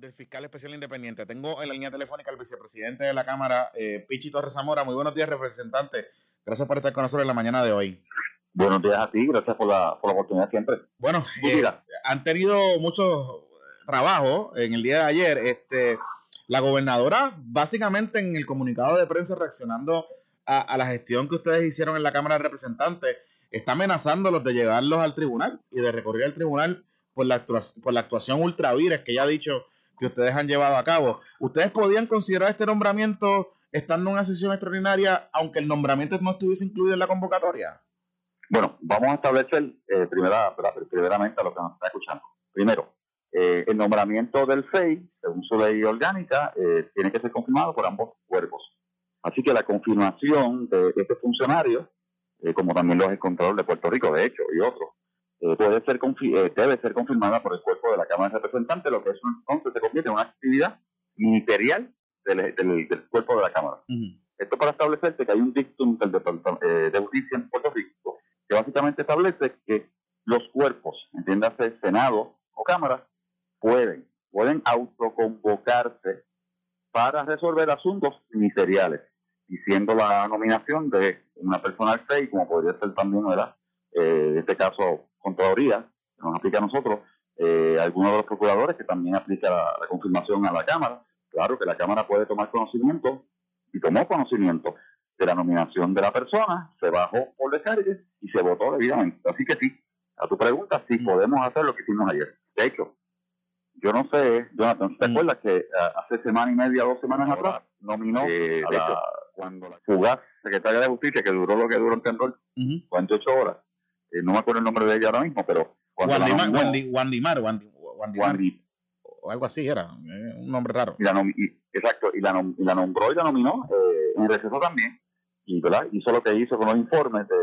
del fiscal especial independiente. Tengo en la línea telefónica al vicepresidente de la Cámara, eh, Pichi Torres Zamora. Muy buenos días, representante. Gracias por estar con nosotros en la mañana de hoy. Buenos días a ti, gracias por la, por la oportunidad siempre. Bueno, eh, han tenido mucho trabajo en el día de ayer. Este, la gobernadora, básicamente en el comunicado de prensa reaccionando a, la gestión que ustedes hicieron en la Cámara de Representantes, está amenazándolos de llevarlos al tribunal y de recurrir al tribunal por la, por la actuación ultravires que ya ha dicho que ustedes han llevado a cabo. ¿Ustedes podían considerar este nombramiento estando en una sesión extraordinaria, aunque el nombramiento no estuviese incluido en la convocatoria? Bueno, vamos a establecer eh, primera, primeramente lo que nos está escuchando. Primero, eh, el nombramiento del FEI, según su ley orgánica, eh, tiene que ser confirmado por ambos cuerpos. Así que la confirmación de este funcionario, eh, como también los Contralor de Puerto Rico, de hecho, y otros, puede ser debe ser confirmada por el cuerpo de la Cámara de Representantes, lo que es entonces se convierte en una actividad ministerial del, cuerpo de la Cámara. Esto para establecerse que hay un dictum del Departamento de Justicia en Puerto Rico que básicamente establece que los cuerpos, entiéndase Senado o Cámara, pueden, pueden autoconvocarse para resolver asuntos ministeriales, diciendo la nominación de una persona al como podría ser también, ¿verdad? Eh, en este caso, Contraloría, que nos aplica a nosotros, eh, algunos de los procuradores que también aplica la, confirmación a la Cámara. Claro que la Cámara puede tomar conocimiento y tomó conocimiento de la nominación de la persona, se bajó por descargue y se votó debidamente. Así que sí, a tu pregunta, sí podemos hacer lo que hicimos ayer. De hecho, yo no sé, Jonathan, ¿te mm. acuerdas que ah, hace semana y media, dos semanas atrás, nominó eh, a la, cuando la fugaz secretaria de Justicia, que duró lo que duró en Tendor, 48 horas, eh, no me acuerdo el nombre de ella ahora mismo, pero... Wandy, o algo así era, eh, un nombre raro. Y la exacto, y la, nombró y la nominó en receso también, y ¿verdad? hizo lo que hizo con los informes de,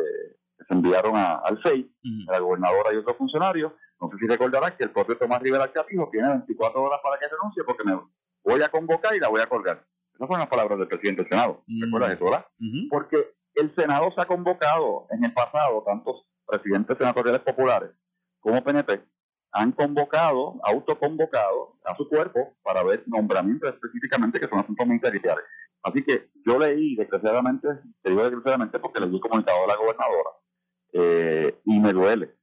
que se enviaron al FEI, a la gobernadora y otros funcionarios, no sé si recordarás que el propio Tomás Rivera Chapino tiene 24 horas para que renuncie porque me voy a convocar y la voy a colgar. Esas fueron las palabras del presidente del Senado. ¿Recuerdas eso, verdad? Porque el Senado se ha convocado en el pasado, tantos presidentes senatoriales populares como PNP, han convocado, autoconvocado a su cuerpo para ver nombramientos específicamente que son asuntos ministeriales. Así que yo leí desgraciadamente, te digo desgraciadamente porque leí comunicado a la gobernadora eh, y me duele.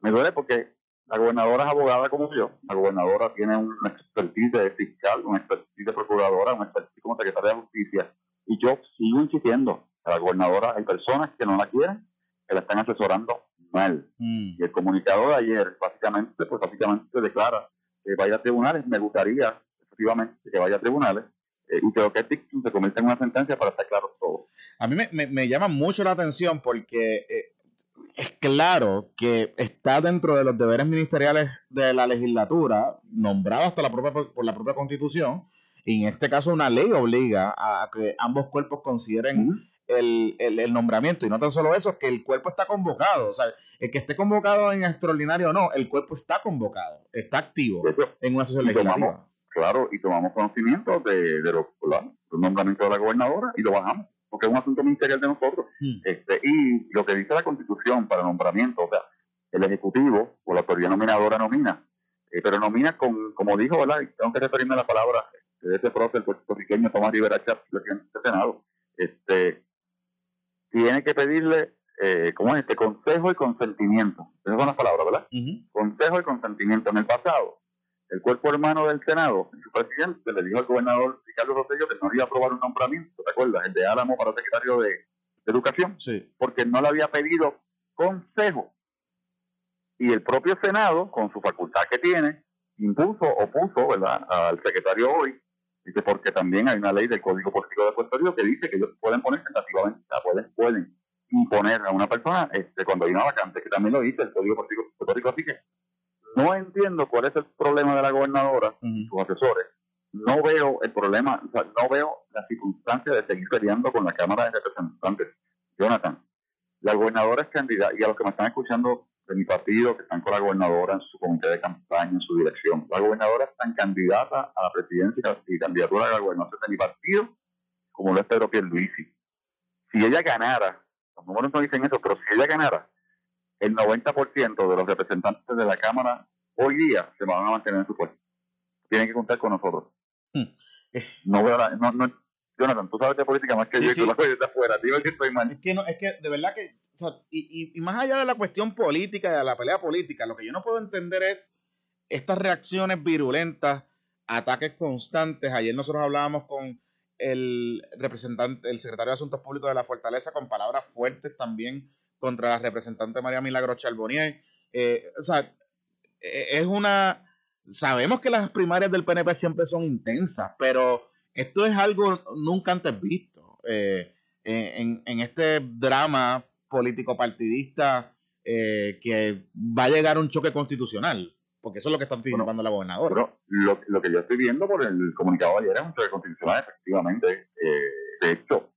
Me duele porque la gobernadora es abogada como yo. La gobernadora tiene una expertise de fiscal, una expertise de procuradora, una expertise como secretaria de justicia. Y yo sigo insistiendo. A la gobernadora hay personas que no la quieren, que la están asesorando mal. Mm. Y el comunicado de ayer, básicamente, pues básicamente declara que vaya a tribunales. Me gustaría, efectivamente, que vaya a tribunales. Eh, y creo que se convierte en una sentencia para estar claro todo. A mí me, me, llama mucho la atención porque eh, es claro que está dentro de los deberes ministeriales de la legislatura, nombrado hasta la propia, por la propia constitución, y en este caso una ley obliga a que ambos cuerpos consideren el, nombramiento. Y no tan solo eso, que el cuerpo está convocado. O sea, el que esté convocado en extraordinario o no, el cuerpo está convocado, está activo en una sesión legislativa. claro, y tomamos conocimiento de, de los, nombramientos de la gobernadora y lo bajamos porque es un asunto ministerial de nosotros. Hmm. Este, y lo que dice la Constitución para nombramiento, o sea, el Ejecutivo o la autoridad nominadora nomina, eh, pero nomina con, como dijo, ¿verdad? tengo que referirme a la palabra de ese profe, el puertorriqueño Tomás Rivera Chávez, presidente del Senado, este, tiene que pedirle, eh, ¿cómo es este? Consejo y consentimiento. Esas son las palabras, ¿verdad? Consejo y consentimiento. En el pasado, el cuerpo hermano del Senado, su presidente, le dijo al gobernador Ricardo Rosselló que no iba a aprobar un nombramiento, ¿te acuerdas? El de Álamo para secretario de, Educación, sí. porque no le había pedido consejo. Y el propio Senado, con su facultad que tiene, impuso o puso ¿verdad? al secretario hoy, dice porque también hay una ley del Código Político de Puerto Rico que dice que ellos pueden poner tentativamente, pueden, pueden imponer a una persona este, cuando hay una vacante, que también lo dice el Código Político de Puerto Rico, así que no entiendo cuál es el problema de la gobernadora, y sus asesores. No veo el problema, o sea, no veo la circunstancia de seguir peleando con la Cámara de Representantes. Jonathan, la gobernadora es candidata, y a los que me están escuchando de mi partido, que están con la gobernadora en su comité de campaña, en su dirección, la gobernadora es tan candidata a la presidencia y candidatura a la gobernación de mi partido como lo es Pedro Pierluisi. Si ella ganara, los números no dicen eso, pero si ella ganara, el 90% de los representantes de la Cámara hoy día se van a mantener en su puesto. tienen que contar con nosotros. Hmm. No, no, no, Jonathan, tú sabes de política más que yo y tú lo de afuera. Dime que estoy mal. Es que, no, es que de verdad que, y, más allá de la cuestión política, de la pelea política, lo que yo no puedo entender es estas reacciones virulentas, ataques constantes. Ayer nosotros hablábamos con el representante, el secretario de Asuntos Públicos de la Fortaleza, con palabras fuertes también contra la representante María Milagro Charbonnier. Eh, o sea, e, es una. Sabemos que las primarias del PNP siempre son intensas, pero esto es algo nunca antes visto eh, en, este drama político partidista eh, que va a llegar un choque constitucional, porque eso es lo que está anticipando la gobernadora. lo, lo, que yo estoy viendo por el comunicado de ayer es un choque constitucional, efectivamente. de hecho,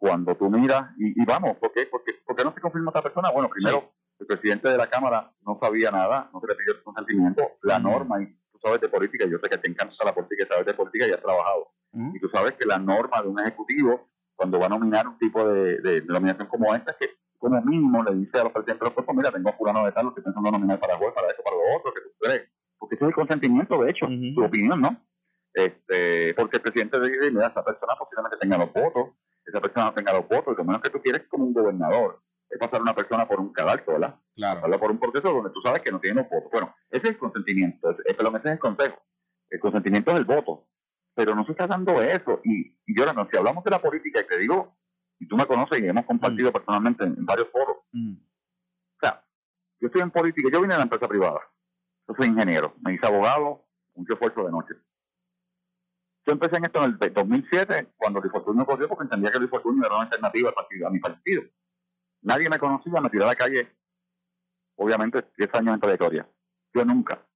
cuando tú miras, y, vamos, ¿por qué, ¿por qué, no se confirma esta persona? Bueno, primero, el presidente de la Cámara no sabía nada, no se le pidió el consentimiento, la norma, y tú sabes de política, yo sé que te encanta la política y sabes de política y has trabajado. Y tú sabes que la norma de un ejecutivo, cuando va a nominar un tipo de, de, nominación como esta, es que como mínimo le dice a los presidentes de los cuerpos, mira, tengo fulano de tal, lo estoy pensando nominar para juez, para eso, para lo otro, que tú crees. Porque ese es el consentimiento, de hecho, tu opinión, ¿no? Este, porque el presidente dice, mira, esa persona posiblemente tenga los votos, esa persona no tenga los votos, lo menos que tú quieres como un gobernador es pasar a una persona por un cadalso, ¿verdad? Claro. Pasarla por un proceso donde tú sabes que no tiene los votos. Bueno, ese es el consentimiento, ese, ese es el consejo. El consentimiento es el voto, pero no se está dando eso. Y, y yo, no, si hablamos de la política, y te digo, y tú me conoces y hemos compartido mm. personalmente en, varios foros, mm. o sea, yo estoy en política, yo vine de la empresa privada, yo soy ingeniero, me hice abogado, mucho esfuerzo de noche. Yo empecé en esto en el 2007, cuando Luis Fortunio corrió, porque entendía que Luis Fortunio era una alternativa a mi partido. Nadie me conocía, me tiré a la calle, obviamente, 10 años en trayectoria. Yo nunca,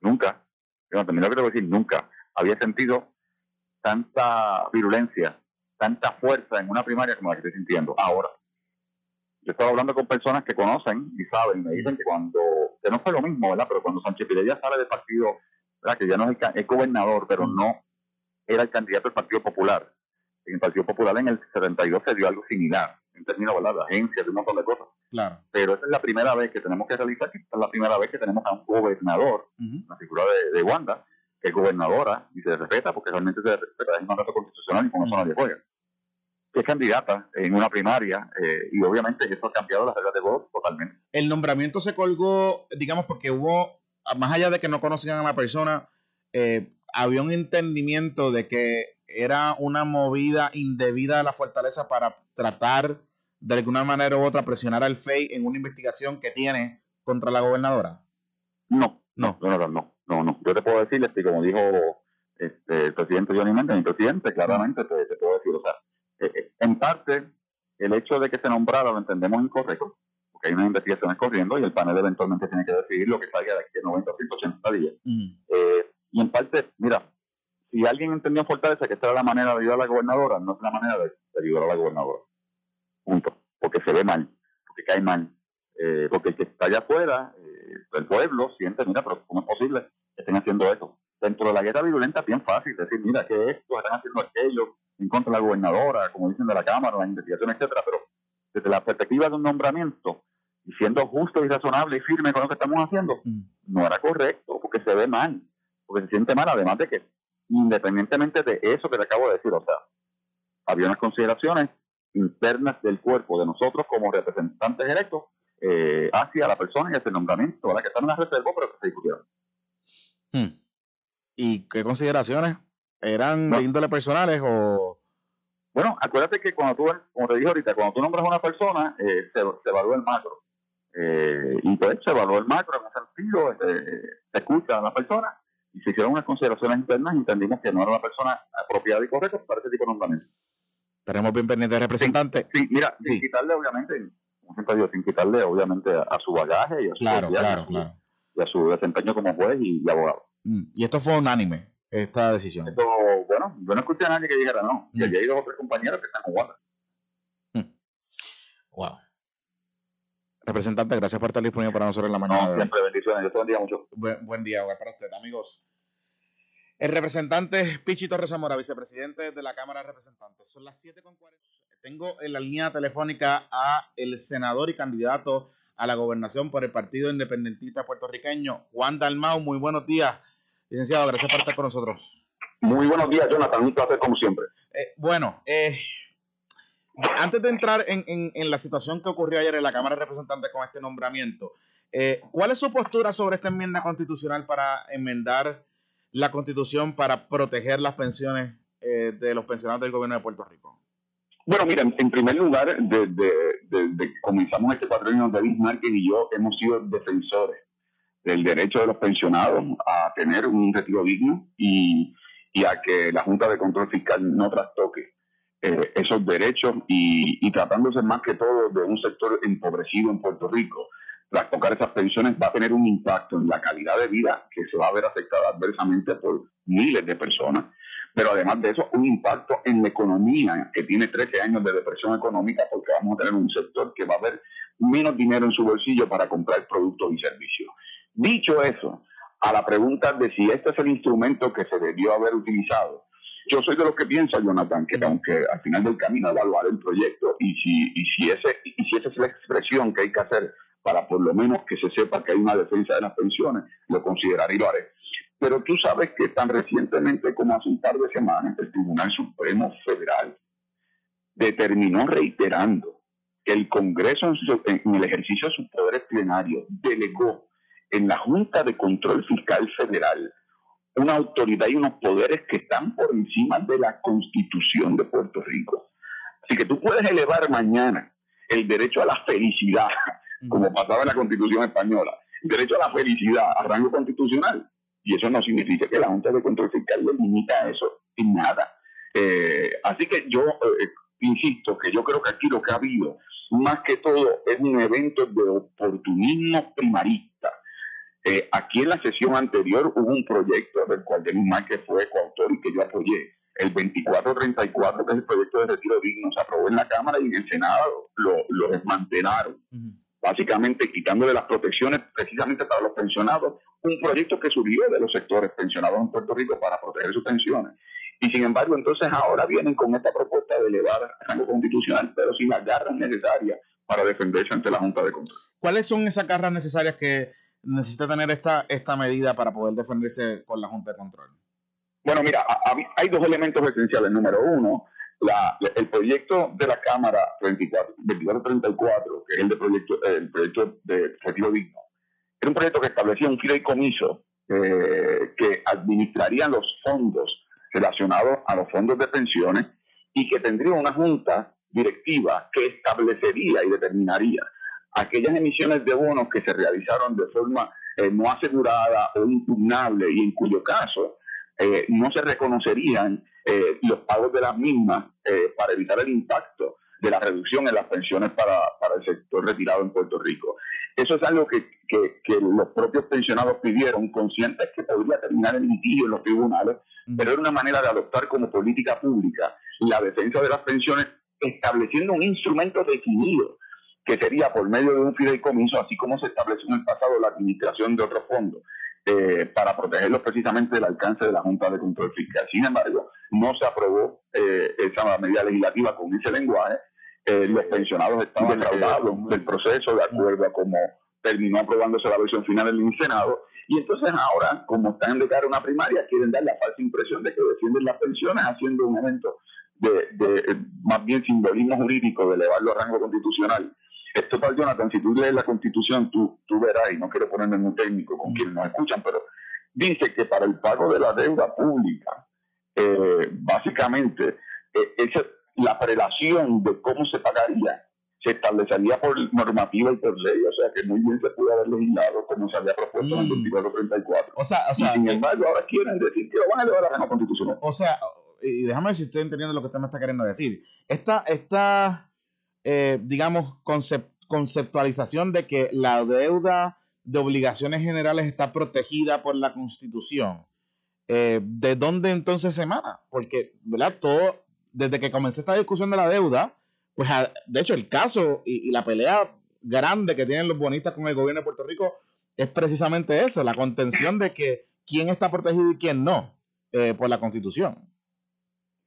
nunca, yo no, lo quiero decir, nunca había sentido tanta virulencia, tanta fuerza en una primaria como la que estoy sintiendo ahora. Yo estaba hablando con personas que conocen y saben, me dicen que cuando, que no fue lo mismo, ¿verdad? Pero cuando Sánchez Pirella sale del partido, ¿verdad? Que ya no es el, gobernador, pero no era el candidato del Partido Popular. En el Partido Popular en el 72 se dio algo similar, en términos ¿verdad? de agencias, de un montón de cosas. Claro. Pero esa es la primera vez que tenemos que realizar, que es la primera vez que tenemos a un gobernador, la figura de, Wanda, que es gobernadora y se respeta, porque realmente se respeta, es un mandato constitucional y con eso nadie juega. Que es candidata en una primaria eh, y obviamente eso ha cambiado las reglas de voto totalmente. El nombramiento se colgó, digamos, porque hubo, más allá de que no conocían a la persona, eh, había un entendimiento de que era una movida indebida de la fortaleza para tratar de alguna manera u otra presionar al FEI en una investigación que tiene contra la gobernadora? No, no, no, no, no, no. Yo te puedo decir, este, como dijo este, el presidente Johnny Méndez, mi presidente, claramente te, puedo decir, o sea, eh, eh, en parte, el hecho de que se nombrara lo entendemos incorrecto, porque hay unas investigaciones corriendo y el panel eventualmente tiene que decidir lo que salga de aquí a 90 o 180 días. Eh, y en parte, mira, si alguien entendió en Fortaleza que esta era la manera de ayudar a la gobernadora, no es la manera de, ayudar a la gobernadora. Punto. Porque se ve mal, porque cae mal. Eh, porque el que está allá afuera, eh, el pueblo, siente, mira, pero ¿cómo es posible estén haciendo eso? Dentro de la guerra violenta es bien fácil decir, mira, que esto, están haciendo aquello en contra de la gobernadora, como dicen de la Cámara, la investigación, etcétera, pero desde la perspectiva de un nombramiento, y siendo justo y razonable y firme con lo que estamos haciendo, mm. no era correcto, porque se ve mal porque se siente mal, además de que, independientemente de eso que te acabo de decir, o sea, había unas consideraciones internas del cuerpo de nosotros como representantes electos eh, hacia la persona y hacia el nombramiento, que están en la reserva, pero que se discutieron. Hmm. ¿Y qué consideraciones? ¿Eran de índole personales o...? Bueno, acuérdate que cuando tú, como te dije ahorita, cuando tú nombras a una persona, eh, se, evalúa el macro. Eh, y pues se evalúa el macro en un sentido, se escucha a la persona y se hicieron unas consideraciones internas y entendimos que no era la persona apropiada y correcta para ese tipo de nombramiento. Estaremos bien pendientes de representante. Sí, mira, sin quitarle obviamente, como siempre digo, sin quitarle obviamente a, su bagaje y a su, claro, claro, claro. Y a su desempeño como juez y, abogado. Mm, y esto fue unánime, esta decisión. Esto, bueno, yo no escuché a nadie que dijera no, y mm. había ido otros compañeros que están con mm. Wow. Representante, gracias por estar disponible para nosotros en la mañana. No, siempre bendiciones. Yo te bendiga mucho. Buen, día para usted, amigos. El representante Pichi Torres Zamora, vicepresidente de la Cámara de Representantes. Son las 7.40. Tengo en la línea telefónica a el senador y candidato a la gobernación por el Partido Independentista Puertorriqueño, Juan Dalmau. Muy buenos días. Licenciado, gracias por estar con nosotros. Muy buenos días, Jonathan. Un placer como siempre. Eh, bueno, eh, antes de entrar en, la situación que ocurrió ayer en la Cámara de Representantes con este nombramiento, eh, ¿cuál es su postura sobre esta enmienda constitucional para enmendar la constitución para proteger las pensiones de los pensionados del gobierno de Puerto Rico? Bueno, mira, en primer lugar, desde, que comenzamos este patrocinio, David Márquez y yo hemos sido defensores del derecho de los pensionados a tener un retiro digno y, a que la Junta de Control Fiscal no trastoque eh, esos derechos y, tratándose más que todo de un sector empobrecido en Puerto Rico, trastocar esas pensiones va a tener un impacto en la calidad de vida que se va a ver afectada adversamente por miles de personas pero además de eso, un impacto en la economía que tiene 13 años de depresión económica porque vamos a tener un sector que va a haber menos dinero en su bolsillo para comprar productos y servicios. Dicho eso, a la pregunta de si este es el instrumento que se debió haber utilizado, yo soy de los que piensa, Jonathan, que aunque al final del camino evaluar el proyecto y si, y si, ese, y si esa es la expresión que hay que hacer para por lo menos que se sepa que hay una defensa de las pensiones, lo consideraré y lo haré. Pero tú sabes que tan recientemente como hace un par de semanas, el Tribunal Supremo Federal determinó reiterando que el Congreso en, el ejercicio de sus poderes plenarios delegó en la Junta de Control Fiscal Federal una autoridad y unos poderes que están por encima de la Constitución de Puerto Rico. Así que tú puedes elevar mañana el derecho a la felicidad, como pasaba en la Constitución española, el derecho a la felicidad a rango constitucional, y eso no significa que la Junta de Control Fiscal le limita eso en nada. Eh, así que yo eh, insisto que yo creo que aquí lo que ha habido, más que todo, es un evento de oportunismo primarista. Eh, aquí en la sesión anterior hubo un proyecto del cual Denis Márquez fue coautor y que yo apoyé. El 2434, que es el proyecto de retiro digno, se aprobó en la Cámara y en el Senado lo, lo desmantelaron. Básicamente quitándole las protecciones precisamente para los pensionados un proyecto que surgió de los sectores pensionados en Puerto Rico para proteger sus pensiones. Y sin embargo, entonces ahora vienen con esta propuesta de elevar el rango constitucional, pero sin las garras necesarias para defenderse ante la Junta de Control. ¿Cuáles son esas garras necesarias que necesita tener esta, esta medida para poder defenderse con la Junta de Control? Bueno, mira, hay dos elementos esenciales. Número uno, el proyecto de la Cámara 2434, que es el, proyecto, el proyecto de retiro digno, era un proyecto que establecía un fideicomiso eh, que administraría los fondos relacionados a los fondos de pensiones y que tendría una junta directiva que establecería y determinaría aquellas emisiones de bonos que se realizaron de forma eh, no asegurada o impugnable y en cuyo caso eh, no se reconocerían los pagos de las mismas para evitar el impacto de la reducción en las pensiones para, para el sector retirado en Puerto Rico. Eso es algo que, los propios pensionados pidieron, conscientes que podría terminar en litigio en los tribunales, pero era una manera de adoptar como política pública la defensa de las pensiones, estableciendo un instrumento definido, que sería por medio de un fideicomiso, así como se estableció en el pasado la administración de otros fondos, eh, para protegerlos precisamente del alcance de la Junta de Control Fiscal. Sin embargo, no se aprobó eh, esa medida legislativa con ese lenguaje eh, los pensionados estaban defraudados del proceso de acuerdo a cómo terminó aprobándose la versión final en el Senado. Y entonces ahora, como están de cara a una primaria, quieren dar la falsa impresión de que defienden las pensiones haciendo un evento de, de más bien simbolismo jurídico de elevarlo a rango constitucional. Esto para Jonathan, si tú lees la constitución, tú, tú verás, y no quiero ponerme muy técnico con quienes nos escuchan, pero dice que para el pago de la deuda pública, eh, básicamente, eh, ese, la prelación de cómo se pagaría se establecería por normativa y por ley, o sea que muy bien se puede haber legislado como se había propuesto en el 2434. Mm. O sea, o sea, y sin embargo, ahora quieren decir que lo van a elevar a la constitucional. O sea, y déjame ver si estoy entendiendo lo que usted me está queriendo decir. Esta, esta eh, digamos, conceptualización de que la deuda de obligaciones generales está protegida por la Constitución, eh, ¿de dónde entonces se emana? Porque, ¿verdad? Todo desde que comenzó esta discusión de la deuda, pues de hecho el caso y, la pelea grande que tienen los bonistas con el gobierno de Puerto Rico es precisamente eso, la contención de que quién está protegido y quién no eh, por la constitución.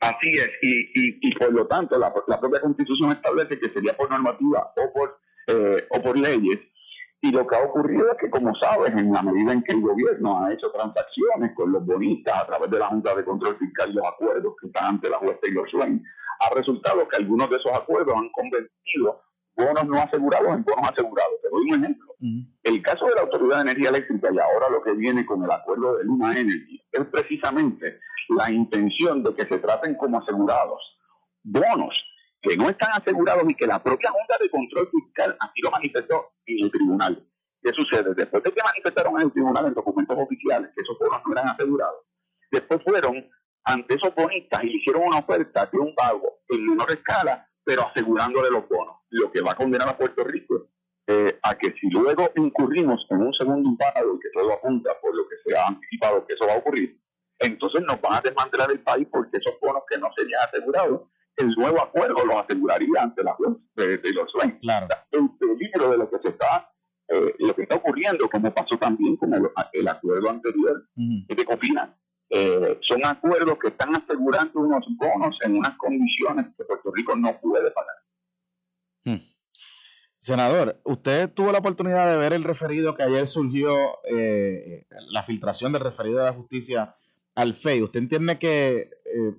Así es, y, y, por lo tanto la, propia constitución establece que sería por normativa o por, eh, o por leyes Y lo que ha ocurrido es que, como sabes, en la medida en que el gobierno ha hecho transacciones con los bonistas a través de la Junta de Control Fiscal y los acuerdos que están ante la juez Taylor ha resultado que algunos de esos acuerdos han convertido bonos no asegurados en bonos asegurados. Te doy un ejemplo. El caso de la Autoridad de Energía Eléctrica y ahora lo que viene con el acuerdo de Luma Energy es precisamente la intención de que se traten como asegurados bonos que no están asegurados y que la propia Junta de Control Fiscal así lo manifestó en el tribunal. ¿Qué sucede? Después de que manifestaron en el tribunal en documentos oficiales que esos bonos no eran asegurados, después fueron ante esos bonistas y hicieron una oferta de un pago en menor escala, pero asegurándole los bonos, lo que va a condenar a Puerto Rico eh, a que si luego incurrimos en un segundo pago y que todo apunta por lo que se ha anticipado que eso va a ocurrir, entonces nos van a desmantelar el país porque esos bonos que no serían asegurados el nuevo acuerdo lo aseguraría ante la juez de, los sueños. Claro. El peligro de lo que se está, eh, lo que está ocurriendo, como pasó también con el, acuerdo anterior de Cofina, eh, son acuerdos que están asegurando unos bonos en unas condiciones que Puerto Rico no puede pagar. Hmm. Senador, usted tuvo la oportunidad de ver el referido que ayer surgió, eh, la filtración del referido de la justicia al FEI. ¿Usted entiende que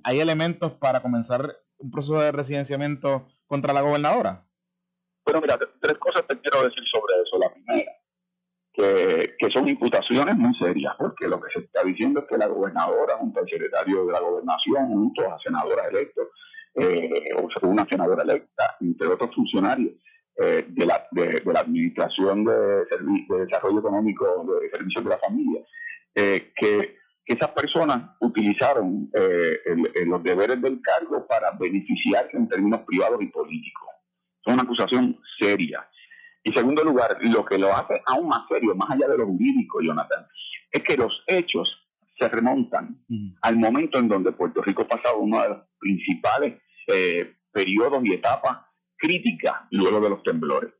hay elementos para comenzar un proceso de residenciamiento contra la gobernadora? Bueno, mira, tres cosas te quiero decir sobre eso. La primera, que, son imputaciones muy serias, porque lo que se está diciendo es que la gobernadora, junto al secretario de la gobernación, junto a senadora electos, eh, o una senadora electa, entre otros funcionarios eh, de, la, de, la Administración de, de Desarrollo Económico de Servicios de la Familia, eh, que que esas personas utilizaron eh, los deberes del cargo para beneficiarse en términos privados y políticos. Es una acusación seria. En segundo lugar, lo que lo hace aún más serio, más allá de lo jurídico, Jonathan, es que los hechos se remontan al momento en donde Puerto Rico ha pasado uno de los principales periodos y etapas críticas luego de los temblores.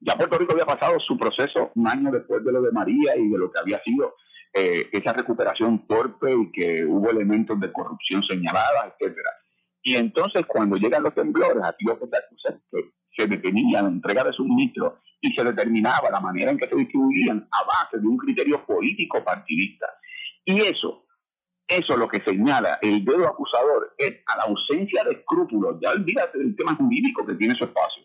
Ya Puerto Rico había pasado su proceso un año después de lo de María y de lo que había sido eh, esa recuperación torpe y que hubo elementos de corrupción señaladas, etcétera. Y entonces cuando llegan los temblores, acusa es que se detenía la entrega de suministros y se determinaba la manera en que se distribuían a base de un criterio político partidista. Y eso, eso lo que señala el dedo acusador es a la ausencia de escrúpulos, ya olvídate del tema jurídico que tiene su espacio,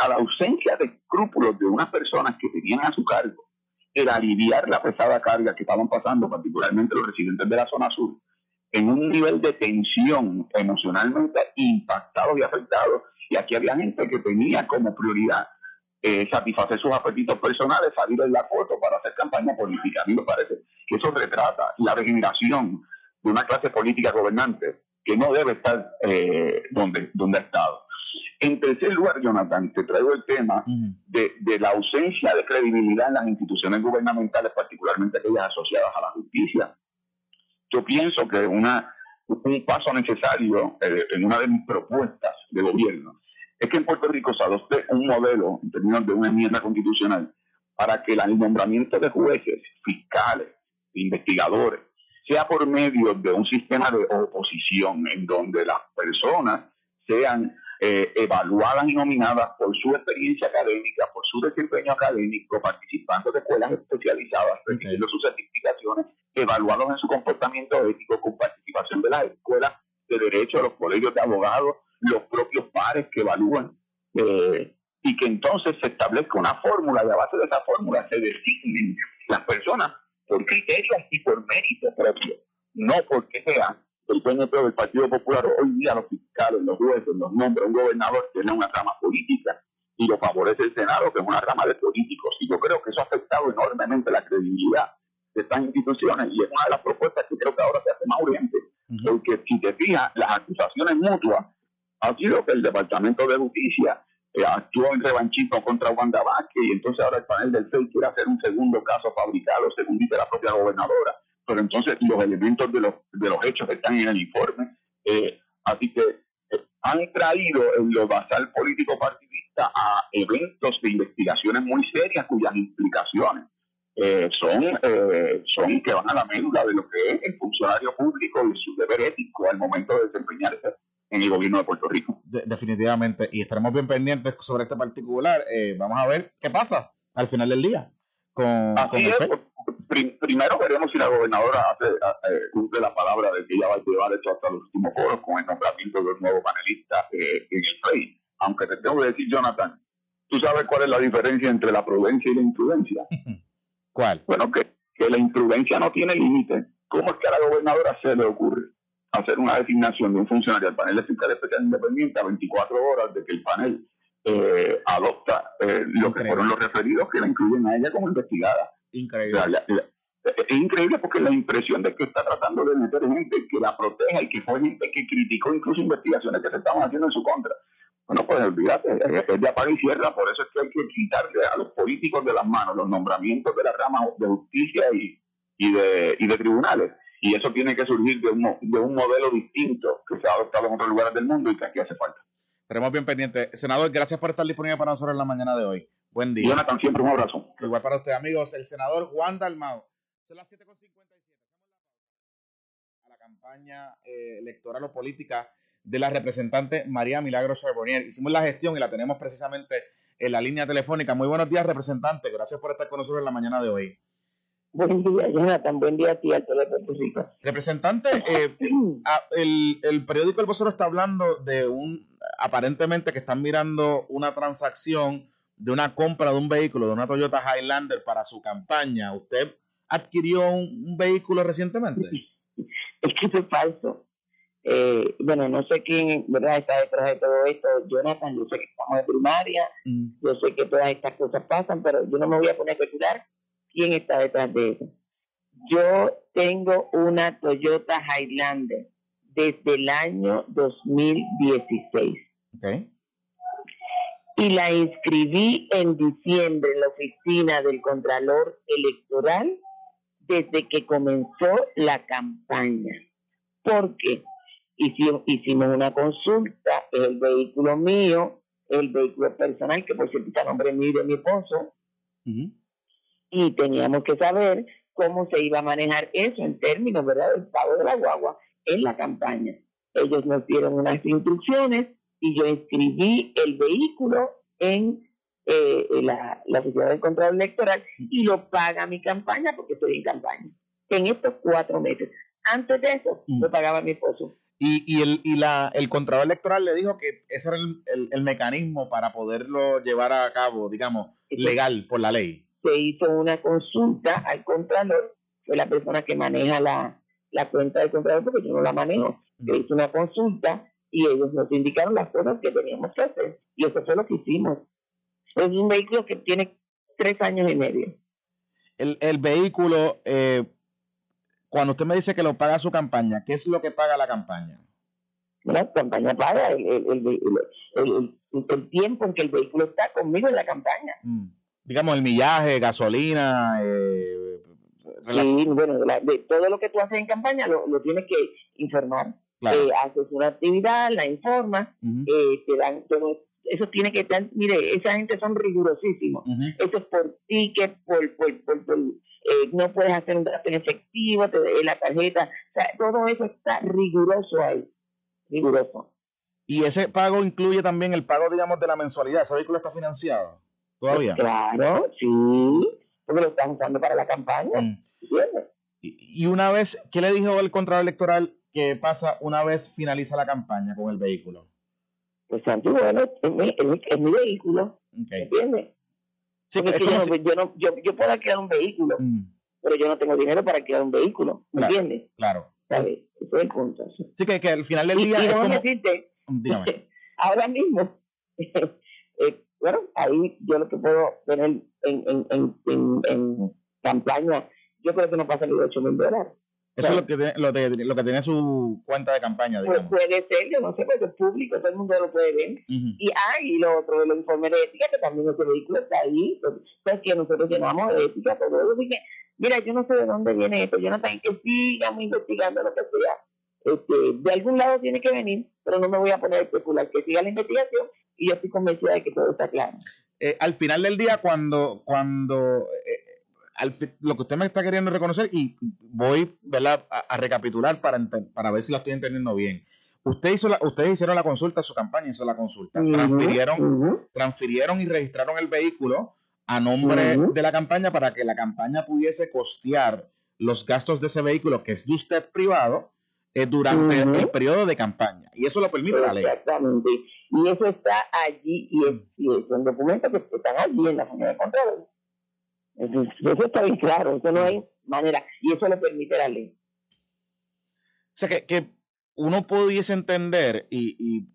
a la ausencia de escrúpulos de unas personas que tenían a su cargo el aliviar la pesada carga que estaban pasando, particularmente los residentes de la zona sur, en un nivel de tensión emocionalmente impactados y afectados. Y aquí había gente que tenía como prioridad eh, satisfacer sus apetitos personales, salir en la foto para hacer campaña política. A mí me parece que eso retrata la degeneración de una clase política gobernante que no debe estar eh, donde, donde ha estado. En tercer lugar, Jonathan, te traigo el tema de, la ausencia de credibilidad en las instituciones gubernamentales, particularmente aquellas asociadas a la justicia. Yo pienso que una, un paso necesario eh, en una de mis propuestas de gobierno es que en Puerto Rico se adopte un modelo, en términos de una enmienda constitucional, para que el nombramiento de jueces, fiscales, investigadores, sea por medio de un sistema de oposición en donde las personas sean eh, evaluadas y nominadas por su experiencia académica, por su desempeño académico, participando de escuelas especializadas, recibiendo sus certificaciones, evaluados en su comportamiento ético con participación de las escuelas de derecho, los colegios de abogados, los propios pares que evalúan, eh, y que entonces se establezca una fórmula y a base de esa fórmula se designen las personas por criterios y por mérito propio, no porque sean el PNP del Partido Popular, hoy día los fiscales, los jueces, los nombres, un gobernador tiene una rama política y lo favorece el Senado, que es una rama de políticos. Y yo creo que eso ha afectado enormemente la credibilidad de estas instituciones y es una de las propuestas que creo que ahora se hace más urgente. Porque si te fijas, las acusaciones mutuas ha sido que el Departamento de Justicia eh, actuó en revanchismo contra Wanda Vázquez y entonces ahora el panel del FEI quiere hacer un segundo caso fabricado, según dice la propia gobernadora pero entonces los elementos de los, de los hechos están en el informe. Eh, así que eh, han traído en lo basal político partidista a eventos de investigaciones muy serias cuyas implicaciones son, son que van a la médula de lo que es el funcionario público y su deber ético al momento de desempeñarse en el gobierno de Puerto Rico. definitivamente, y estaremos bien pendientes sobre este particular. vamos a ver qué pasa al final del día. Con, Así es, primero veremos si la gobernadora hace, cumple la palabra de que ella va a llevar esto hasta los últimos foros con el nombramiento de los nuevos panelistas eh, en el FEI. Aunque te tengo que decir, Jonathan, ¿tú sabes cuál es la diferencia entre la prudencia y la imprudencia? ¿Cuál? Bueno, que, que la imprudencia no tiene límite. ¿Cómo es que a la gobernadora se le ocurre hacer una designación de un funcionario al panel de fiscal especial independiente a 24 horas de que el panel eh, adopta eh, lo que fueron los referidos que la incluyen a ella como investigada. Increíble. es increíble porque la impresión de que está tratando de meter gente que la proteja y que fue gente que criticó incluso investigaciones que se estaban haciendo en su contra. Bueno, pues olvídate, es de apaga y cierra, por eso es que hay que quitarle a los políticos de las manos los nombramientos de la rama de justicia y, y, de, y de tribunales. Y eso tiene que surgir de un, de un modelo distinto que se ha adoptado en otros lugares del mundo y que aquí hace falta. Tenemos bien pendiente. Senador, gracias por estar disponible para nosotros en la mañana de hoy. Buen día. Jonathan, siempre un abrazo. Igual para usted, amigos. El senador Juan Dalmao. Son las 7.57. A la campaña eh, electoral o política de la representante María Milagro Charbonnier. Hicimos la gestión y la tenemos precisamente en la línea telefónica. Muy buenos días, representante. Gracias por estar con nosotros en la mañana de hoy. Buen día, Jonathan. Buen día a ti, al Puerto Rico. Representante, eh, el, el, periódico El Vocero está hablando de un, aparentemente que están mirando una transacción de una compra de un vehículo, de una Toyota Highlander para su campaña. ¿Usted adquirió un, vehículo recientemente? Es que eso es falso. Eh, bueno, no sé quién ¿verdad? está detrás de todo esto, Jonathan, yo sé que estamos en primaria, mm. yo sé que todas estas cosas pasan, pero yo no me voy a poner a especular quién está detrás de eso. Yo tengo una Toyota Highlander desde el año 2016. Okay. Y la inscribí en diciembre en la oficina del Contralor Electoral desde que comenzó la campaña. Porque hicimos, hicimos una consulta, el vehículo mío, el vehículo personal, que por cierto está nombre mío y de mi esposo, y teníamos que saber cómo se iba a manejar eso en términos ¿verdad? del pago de la guagua en la campaña. Ellos nos dieron unas instrucciones y yo inscribí el vehículo en eh, la, la oficina del control electoral y lo paga mi campaña porque estoy en campaña. En estos cuatro meses. Antes de eso, lo mm. pagaba mi esposo. Y, y, el, y la, el Contralor Electoral le dijo que ese era el, el, mecanismo para poderlo llevar a cabo, digamos, legal por la ley se hizo una consulta al Contralor, fue la persona que maneja la, la cuenta del Contralor, porque yo no la manejo. Se hizo una consulta y ellos nos indicaron las cosas que teníamos que hacer. Y eso fue lo que hicimos. Es un vehículo que tiene tres años y medio. El, el vehículo, eh, cuando usted me dice que lo paga su campaña, ¿qué es lo que paga la campaña? La campaña paga el, el, el, tiempo en que el vehículo está conmigo en la campaña. Mm digamos, el millaje, gasolina. Eh, sí, bueno, de, todo lo que tú haces en campaña lo, lo tienes que informar. Eh, haces una actividad, la informas, eh, te dan todo. Eso tiene que estar, mire, esa gente son rigurosísimos. Eso es por ticket, por, por, por, por eh, no puedes hacer un gasto en efectivo, te, la tarjeta, o sea, todo eso está riguroso ahí, riguroso. Y ese pago incluye también el pago, digamos, de la mensualidad. ¿Ese vehículo está financiado? Todavía. Claro, sí, porque lo están usando para la campaña. Mm. Y, una vez, ¿qué le dijo el contrato electoral que pasa una vez finaliza la campaña con el vehículo? Pues Santi, bueno, es mi, es mi, vehículo, ¿entiendes? Sí, yo, no, yo, yo, puedo alquilar un vehículo, mm. pero yo no tengo dinero para alquilar un vehículo, ¿me entiendes? Claro. ¿Sabes? Eso es el punto. Sí, que, que al final del día. Y, es como... decirte, ahora mismo, eh, bueno, ahí yo lo que puedo tener en, en, en, en, campaña, yo creo que no pasa ni de 8 mil dólares. Eso es lo que, tiene, lo, de, lo que tiene su cuenta de campaña, pues digamos. Pues puede ser, yo no sé, porque es público, todo el mundo lo puede ver. Y hay lo otro de los informes de ética, que también ese vehículo está ahí, pues, pues que nosotros llenamos de ética, todo eso. Así que, mira, yo no sé de dónde viene esto, yo no tengo que sigamos investigando lo que sea. Este, de algún lado tiene que venir, pero no me voy a poner a especular que siga la investigación y yo estoy convencida de que todo está claro. Eh, al final del día, cuando, cuando eh, lo que usted me está queriendo reconocer, y voy A, recapitular para, para ver si lo estoy entendiendo bien. Usted hizo la, ustedes hicieron la consulta, su campaña hizo la consulta. transfirieron, transfirieron y registraron el vehículo a nombre de la campaña para que la campaña pudiese costear los gastos de ese vehículo que es de usted privado eh, durante el periodo de campaña. Y eso lo permite la ley. Exactamente. Y eso está allí, y, es, y son documentos que están allí en la Junta de Control. Eso, eso, está bien claro, eso no hay manera. Y eso lo permite la ley. O sea, que, que uno pudiese entender, y, y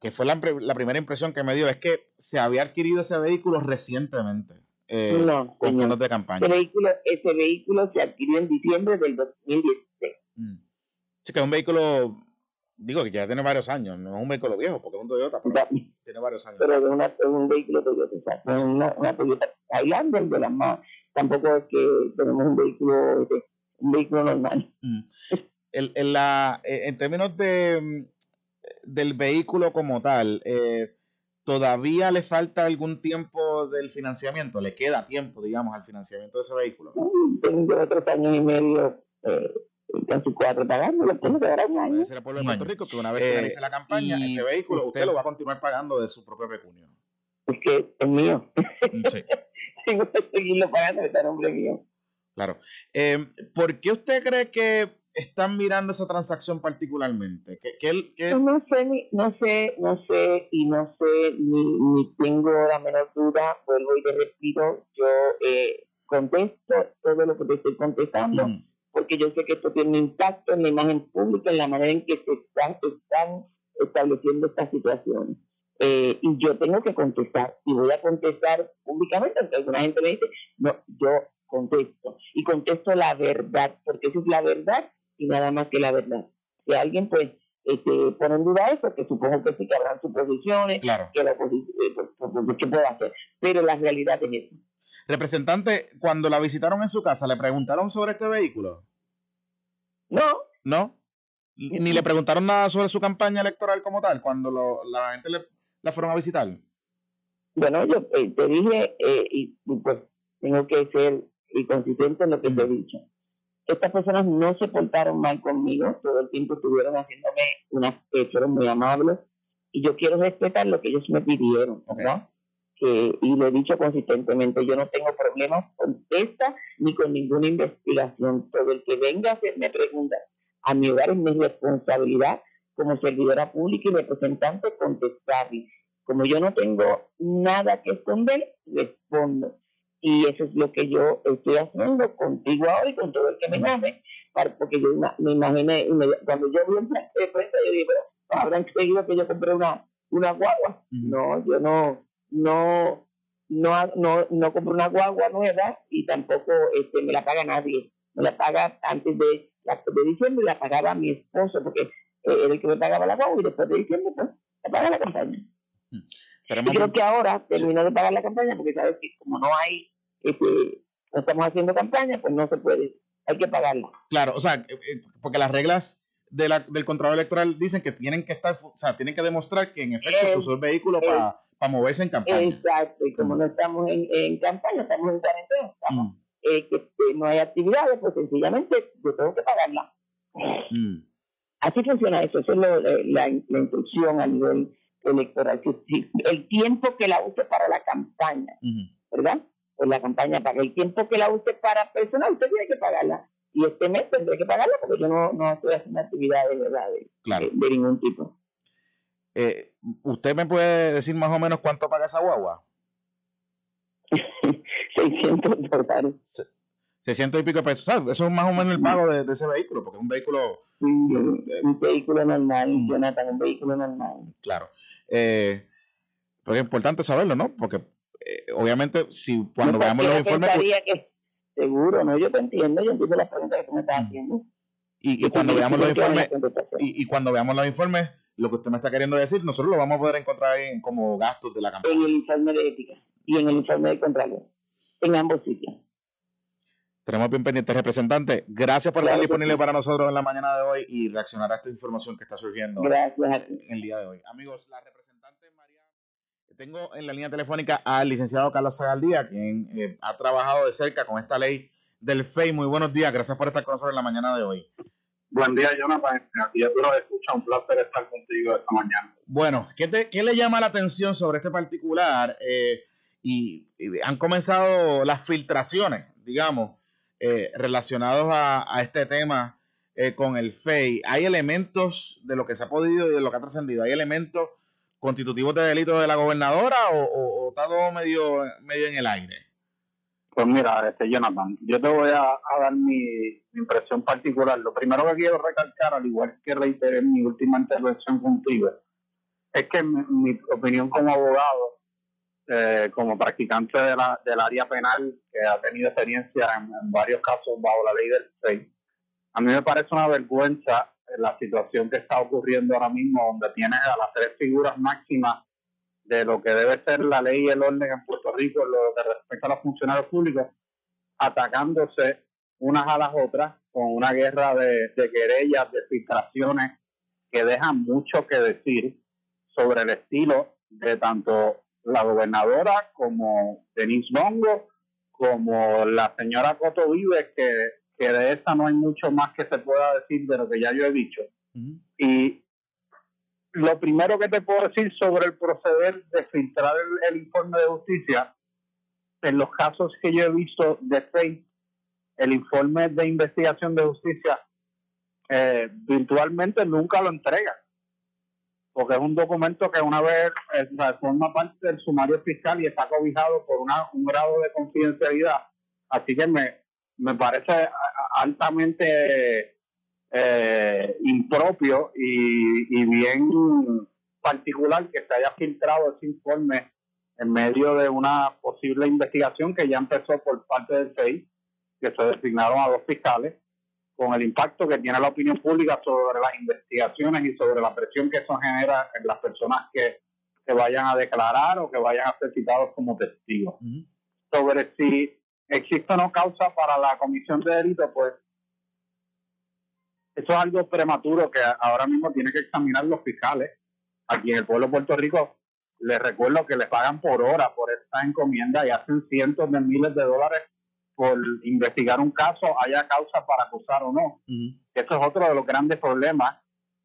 que, fue la, la, primera impresión que me dio, es que se había adquirido ese vehículo recientemente. Eh, no, con fondos de campaña. Ese vehículo, ese vehículo se adquirió en diciembre del 2016. Mm. Sí, que es un vehículo, digo que ya tiene varios años, no es un vehículo viejo, porque es un Toyota, pero tiene varios años. Pero es, un vehículo Toyota, es una, una Toyota Highlander de las más, tampoco es que tenemos un vehículo, este, un vehículo normal. Mm. El, en, la, eh, en términos de, mm, del vehículo como tal, eh, ¿todavía le falta algún tiempo del financiamiento? ¿Le queda tiempo, digamos, al financiamiento de ese vehículo? Tengo otros años y medio eh, casi cuatro pagando, lo tengo que dar un año. Puede pueblo de Puerto Rico que una vez eh, finalice la campaña, ese vehículo usted lo va a continuar pagando de su propio pecunio. Es que es mío. Mm, sí. tengo que seguirlo pagando, está nombre mío. Claro. Eh, ¿Por qué usted cree que están mirando esa transacción particularmente? ¿Qué, qué, qué... No, sé, no sé, no sé, y no sé, ni, ni tengo la menor duda, vuelvo y te repito, yo eh, contesto todo lo que te estoy contestando. Mm porque yo sé que esto tiene un impacto en la imagen pública, en la manera en que se están, están estableciendo estas situaciones. Eh, y yo tengo que contestar, y voy a contestar públicamente, aunque alguna gente me dice, no, yo contesto, y contesto la verdad, porque eso es la verdad y nada más que la verdad. Si alguien pues este, pone en duda eso, que supongo que sí que habrán suposiciones, claro. que la oposición, eh, pues, pues, pues, ¿qué puedo hacer? Pero la realidad es eso. Representante, cuando la visitaron en su casa, ¿le preguntaron sobre este vehículo? No. ¿No? Ni le preguntaron nada sobre su campaña electoral como tal, cuando la gente le, la fueron a visitar. Bueno, yo eh, te dije, eh, y, pues tengo que ser consistente en lo que te he dicho. Estas personas no se portaron mal conmigo, todo el tiempo estuvieron haciéndome unas, eh, fueron muy amables, y yo quiero respetar lo que ellos me pidieron, ¿verdad? Y lo he dicho consistentemente, yo no tengo problemas con esta ni con ninguna investigación. Todo el que venga a hacerme preguntas a mi hogar es mi responsabilidad como servidora pública y representante contestarle. Como yo no tengo nada que esconder, respondo. Y eso es lo que yo estoy haciendo contigo ahora y con todo el que me llame, porque yo me imaginé, cuando yo vi en prensa, yo dije, pero habrán creído que yo compré una, una guagua. No, yo no, no, no, no, no compro una guagua nueva y tampoco este, me la paga nadie. Me la paga antes de, de diciembre, la pagaba mi esposo, porque eh, era el que me pagaba la guagua y después de diciembre, pues, la paga la campaña. Hmm. y creo que ahora terminó de pagar la campaña porque sabes que como no hay, este, no estamos haciendo campaña, pues no se puede, hay que pagarla. Claro, o sea, eh, eh, porque las reglas de la, del control electoral dicen que tienen que estar, o sea, tienen que demostrar que en efecto se usó el vehículo para para moverse en campaña. Exacto, y como mm. no estamos en, en, campaña, estamos en cuarentena, estamos, mm. eh, que, no hay actividades, pues sencillamente yo tengo que pagarla. Mm. Así funciona eso, esa es lo, eh, la, la, instrucción a nivel electoral. el tiempo que la use para la campaña, ¿verdad? Pues la campaña paga. El tiempo que la use para personal, usted tiene que pagarla. Y este mes tendré que pagarla porque yo no, no estoy haciendo actividades ¿verdad? de, de ningún tipo. Eh, ¿Usted me puede decir más o menos cuánto paga esa guagua? 600 dólares. 600 y pico pesos. Eso es más o menos el pago de, ese vehículo, porque es un vehículo... un vehículo normal, mm. Jonathan, un vehículo normal. Claro. Eh, pero es importante saberlo, ¿no? Porque eh, obviamente si cuando veamos los informes... Que, seguro, ¿no? Yo te entiendo, yo entiendo las preguntas que tú me estás mm. haciendo. Y, y cuando veamos los informes... Y, y cuando veamos los informes lo que usted me está queriendo decir, nosotros lo vamos a poder encontrar en, como gastos de la campaña. En el informe de ética y en el informe de Contralor, en ambos sitios. Tenemos bien pendientes, representante. Gracias por estar disponible para nosotros en la mañana de hoy y reaccionar a esta información que está surgiendo Gracias en el día de hoy. Amigos, la representante María, tengo en la línea telefónica al licenciado Carlos Zagaldía, quien eh, ha trabajado de cerca con esta ley del FEI. Muy buenos días, gracias por estar con nosotros en la mañana de hoy. Buen día, Jonathan. Aquí tú lo escucha. Un placer estar contigo esta mañana. Bueno, ¿qué, te, ¿qué le llama la atención sobre este particular? Eh, y, han comenzado las filtraciones, digamos, eh, relacionados a, este tema eh, con el FEI. Hay elementos de lo que se ha podido y de lo que ha trascendido. Hay elementos constitutivos de delitos de la gobernadora o, está todo medio, medio en el aire. Pues mira, este Jonathan, yo te voy a, dar mi, impresión particular. Lo primero que quiero recalcar, al igual que reiteré en mi última intervención contigo, es que mi opinión como abogado eh, como practicante de la, del área penal que ha tenido experiencia en, varios casos bajo la ley del FEI, a mí me parece una vergüenza la situación que está ocurriendo ahora mismo, donde tienes a las tres figuras máximas de lo que debe ser la ley y el orden en Puerto Rico en lo que respecta a los funcionarios públicos, atacándose unas a las otras con una guerra de, de querellas, de filtraciones que dejan mucho que decir sobre el estilo de tanto la gobernadora, como Denise Longo, como la señora Coto Vives, que, que de esa no hay mucho más que se pueda decir de lo que ya yo he dicho. Y lo primero que te puedo decir sobre el proceder de filtrar el, informe de justicia, en los casos que yo he visto de FEI, el informe de investigación de justicia eh, virtualmente nunca lo entrega porque es un documento que una vez eh, forma parte del sumario fiscal y está cobijado por una, un grado de confidencialidad. Así que me, me parece altamente eh, impropio y, y, bien particular que se haya filtrado ese informe en medio de una posible investigación que ya empezó por parte del FEI, que se designaron a dos fiscales con el impacto que tiene la opinión pública sobre las investigaciones y sobre la presión que eso genera en las personas que, que vayan a declarar o que vayan a ser citados como testigos. Sobre si existe o no causa para la comisión de delito, pues eso es algo prematuro que ahora mismo tiene que examinar los fiscales. Aquí en el pueblo de Puerto Rico les recuerdo que le pagan por hora por esta encomienda y hacen cientos de miles de dólares por investigar un caso haya causa para acusar o no. Eso es otro de los grandes problemas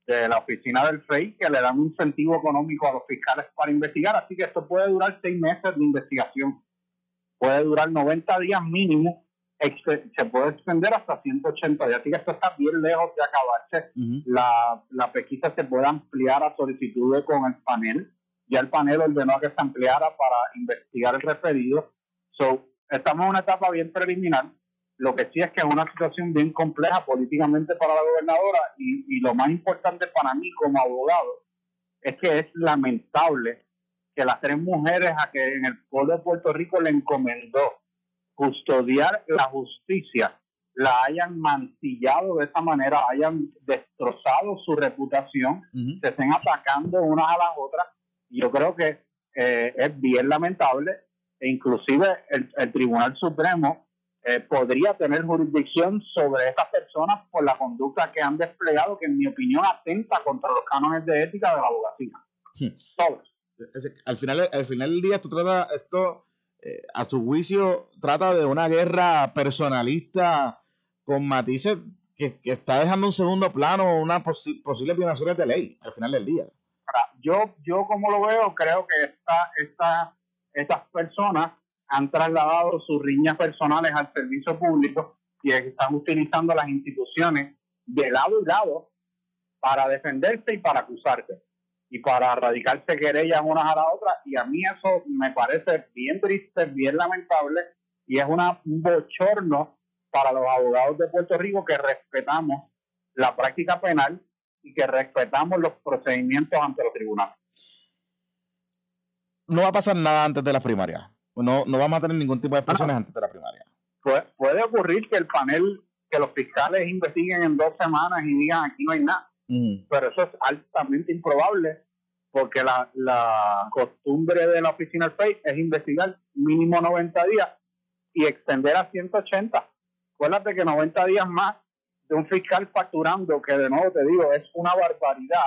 de la oficina del FEI, que le dan un incentivo económico a los fiscales para investigar. Así que esto puede durar seis meses de investigación, puede durar 90 días mínimo, se puede extender hasta 180 días. Así que esto está bien lejos de acabarse. la, la pesquisa se puede ampliar a solicitud con el panel. Ya el panel ordenó que se ampliara para investigar el referido. So, estamos en una etapa bien preliminar. Lo que sí es que es una situación bien compleja políticamente para la gobernadora y, lo más importante para mí como abogado es que es lamentable que las tres mujeres a que en el pueblo de Puerto Rico le encomendó custodiar la justicia la hayan mancillado de esa manera, hayan destrozado su reputación, se estén atacando unas a las otras. Yo creo que eh, es bien lamentable e inclusive el, Tribunal Supremo eh, podría tener jurisdicción sobre estas personas por la conducta que han desplegado, que en mi opinión atenta contra los cánones de ética de la abogacía. Hmm. Al final, al final del día, esto trata, esto, eh, a su juicio, trata de una guerra personalista con matices que, está dejando un segundo plano una posible violación de ley al final del día. yo, yo como lo veo, creo que esta, esta esas personas han trasladado sus riñas personales al servicio público y están utilizando las instituciones de lado y lado para defenderse y para acusarse y para radicarse querellas unas a la otra y a mí eso me parece bien triste, bien lamentable y es una, un bochorno para los abogados de Puerto Rico que respetamos la práctica penal y que respetamos los procedimientos ante los tribunales no va a pasar nada antes de la primaria. No, no vamos a tener ningún tipo de expresiones antes de la primaria. puede ocurrir que el panel, que los fiscales investiguen en dos semanas y digan aquí no hay nada. Pero eso es altamente improbable porque la, la costumbre de la oficina del FEI es investigar mínimo 90 días y extender a 180. Acuérdate que 90 días más de un fiscal facturando, que de nuevo te digo, es una barbaridad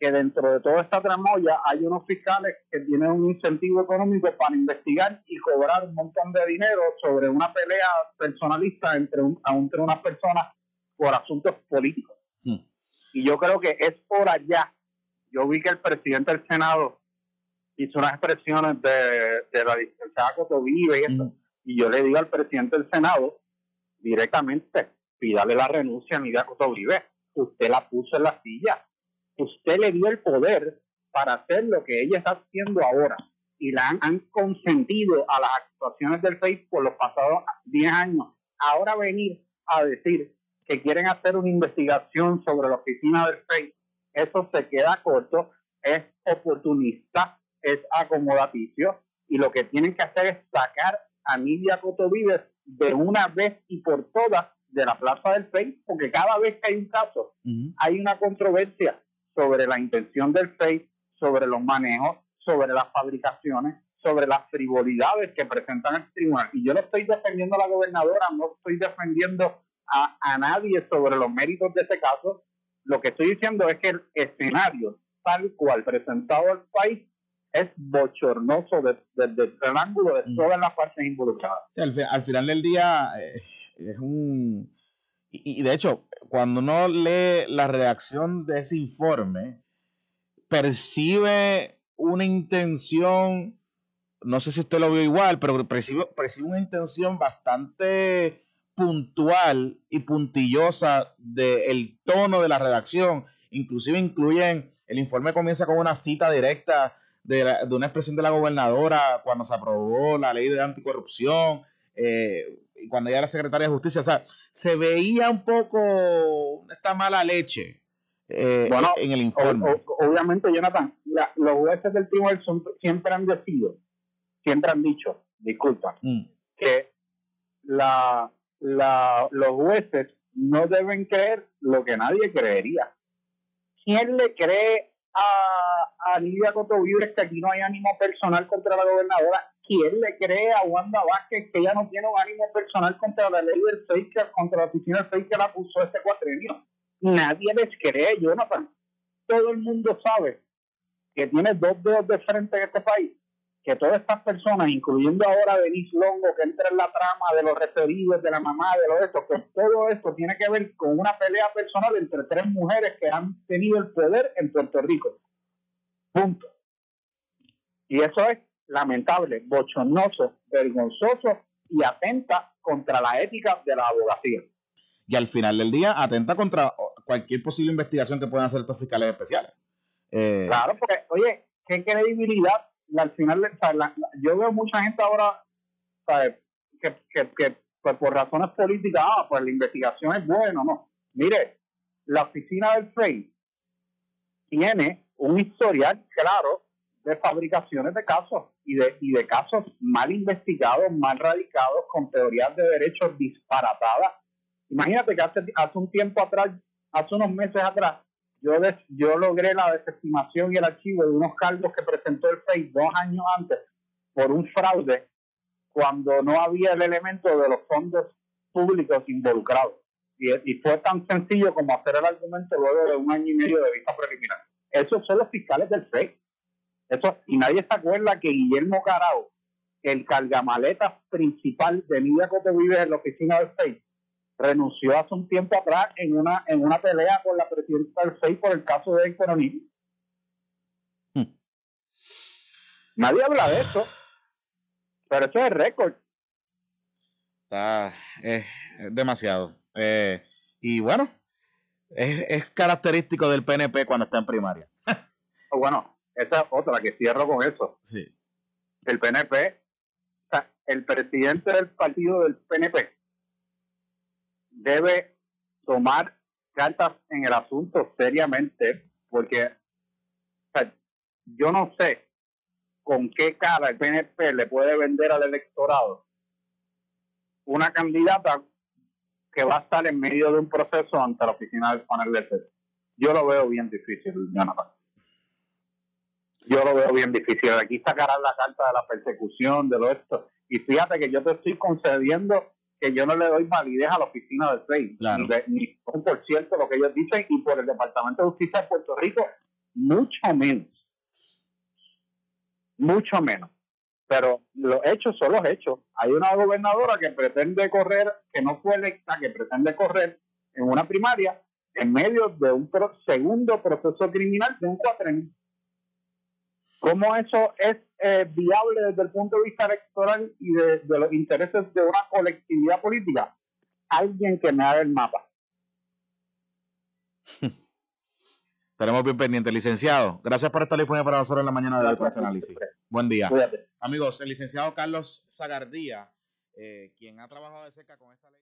que dentro de toda esta tramoya hay unos fiscales que tienen un incentivo económico para investigar y cobrar un montón de dinero sobre una pelea personalista entre, entre unas personas por asuntos políticos. Hmm. Y yo creo que es por allá. Yo vi que el presidente del Senado hizo unas expresiones de, de la licenciada Cotovive y eso. Y yo le digo al presidente del Senado directamente, pídale la renuncia a Nidia Cotovive. Usted la puso en la silla. Usted le dio el poder para hacer lo que ella está haciendo ahora. Y la han, consentido a las actuaciones del FEI por los pasados 10 años. Ahora venir a decir que quieren hacer una investigación sobre la oficina del FEI, eso se queda corto, es oportunista, es acomodaticio y lo que tienen que hacer es sacar a Nidia Cotovives de una vez y por todas de la plaza del FEI, porque cada vez que hay un caso, hay una controversia sobre la intención del FEI, sobre los manejos, sobre las fabricaciones, sobre las frivolidades que presentan el tribunal. Y yo no estoy defendiendo a la gobernadora, no estoy defendiendo a, a nadie sobre los méritos de ese caso. Lo que estoy diciendo es que el escenario tal cual presentado al país es bochornoso desde, el ángulo de mm. todas las partes involucradas. al, final del día eh, es un... Y, de hecho, cuando uno lee la redacción de ese informe, percibe una intención, no sé si usted lo vio igual, pero percibe, percibe una intención bastante puntual y puntillosa del tono de la redacción. Inclusive incluyen, el informe comienza con una cita directa de, una expresión de la gobernadora cuando se aprobó la ley de anticorrupción, eh, y cuando ella era secretaria de justicia, o sea, se veía un poco esta mala leche eh, en el informe. obviamente, Jonathan, los jueces del tribunal siempre han decidido, siempre han dicho, disculpa, mm. que la, la, los jueces no deben creer lo que nadie creería. ¿Quién le cree a, a Lidia Cotovibre que aquí no hay ánimo personal contra la gobernadora. ¿Quién le cree a Wanda Vázquez que ella no tiene un ánimo personal contra la ley del FEIC, contra la oficina del la acusó este cuatrenio? Nadie les cree, Jonathan. Todo el mundo sabe que tiene dos dedos de frente en este país que todas estas personas, incluyendo ahora Denise Longo, que entra en la trama de los referidos, de la mamá, de lo esto, que todo esto tiene que ver con una pelea personal entre tres mujeres que han tenido el poder en Puerto Rico. Punto. Y eso es lamentable, bochornoso, vergonzoso y atenta contra la ética de la abogacía. Y al final del día atenta contra cualquier posible investigación que puedan hacer estos fiscales especiales. Eh, claro, porque, oye, ¿qué credibilidad al final, yo veo mucha gente ahora Que, que, pues, por razones políticas, ah, pues la investigación es buena, no. Mire, la oficina del FEI tiene un historial claro de fabricaciones de casos y de, y de casos mal investigados, mal radicados, con teorías de derechos disparatadas. Imagínate que hace, hace un tiempo atrás, hace unos meses atrás, yo, yo logré la desestimación y el archivo de unos cargos que presentó el FEI dos años antes por un fraude cuando no había el elemento de los fondos públicos involucrados. Y, y fue tan sencillo como hacer el argumento luego de un año y medio de vista preliminar. Esos son los fiscales del FEI. Eso, y nadie se acuerda que Guillermo Carao, el cargamaletas principal de Nidia Cotovives en la oficina del FEI, renunció hace un tiempo atrás en una en una pelea con la presidenta del FEI por el caso de economía. Hmm. Nadie habla de eso, pero eso es récord. Está es demasiado. Eh, y bueno, es, es, característico del PNP cuando está en primaria. bueno, esa es otra que cierro con eso. Sí. El PNP, o sea, el presidente del partido del PNP debe tomar cartas en el asunto seriamente, porque yo no sé con qué cara el PNP le puede vender al electorado una candidata que va a estar en medio de un proceso ante la oficina del panel de Yo lo veo bien difícil, Jonathan. Yo lo veo bien difícil. Aquí sacarán la carta de la persecución, de lo esto. Y fíjate que yo te estoy concediendo que yo no le doy validez a la oficina del FEI, ni, por cierto lo que ellos dicen, y por el Departamento de Justicia de Puerto Rico, mucho menos. Mucho menos. Pero los hechos son los hechos. Hay una gobernadora que pretende correr, que no fue electa, que pretende correr en una primaria en medio de un segundo proceso criminal de un cuatrenio. ¿Cómo eso es eh, viable desde el punto de vista electoral y de, los intereses de una colectividad política? Alguien que me haga el mapa. Tenemos bien pendiente, licenciado. Gracias por estar disponible para nosotros en la mañana de este análisis. Buen día. Amigos, el licenciado Carlos Zagardía, eh, quien ha trabajado de cerca con esta ley.